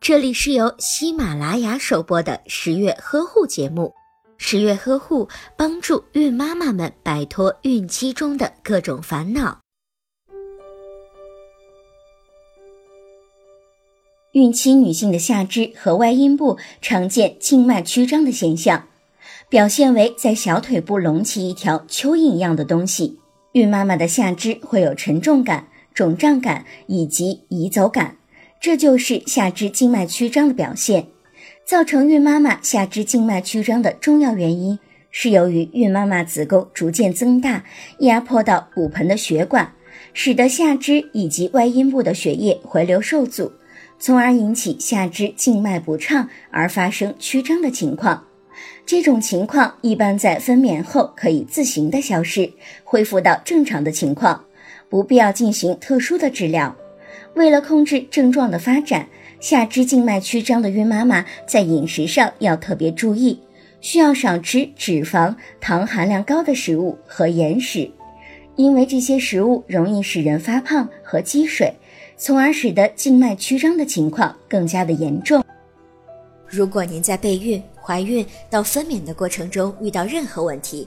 这里是由喜马拉雅首播的十月呵护节目。十月呵护帮助孕妈妈们摆脱孕期中的各种烦恼。孕期女性的下肢和外阴部常见静脉曲张的现象，表现为在小腿部隆起一条蚯蚓一样的东西。孕妈妈的下肢会有沉重感、肿胀感以及移走感，这就是下肢静脉曲张的表现。造成孕妈妈下肢静脉曲张的重要原因，是由于孕妈妈子宫逐渐增大，压迫到骨盆的血管，使得下肢以及外阴部的血液回流受阻。从而引起下肢静脉不畅而发生曲张的情况。这种情况一般在分娩后可以自行的消失，恢复到正常的情况，不必要进行特殊的治疗。为了控制症状的发展，下肢静脉曲张的孕妈妈在饮食上要特别注意，需要少吃脂肪、糖含量高的食物和盐食，因为这些食物容易使人发胖和积水。从而使得静脉曲张的情况更加的严重。如果您在备孕、怀孕到分娩的过程中遇到任何问题，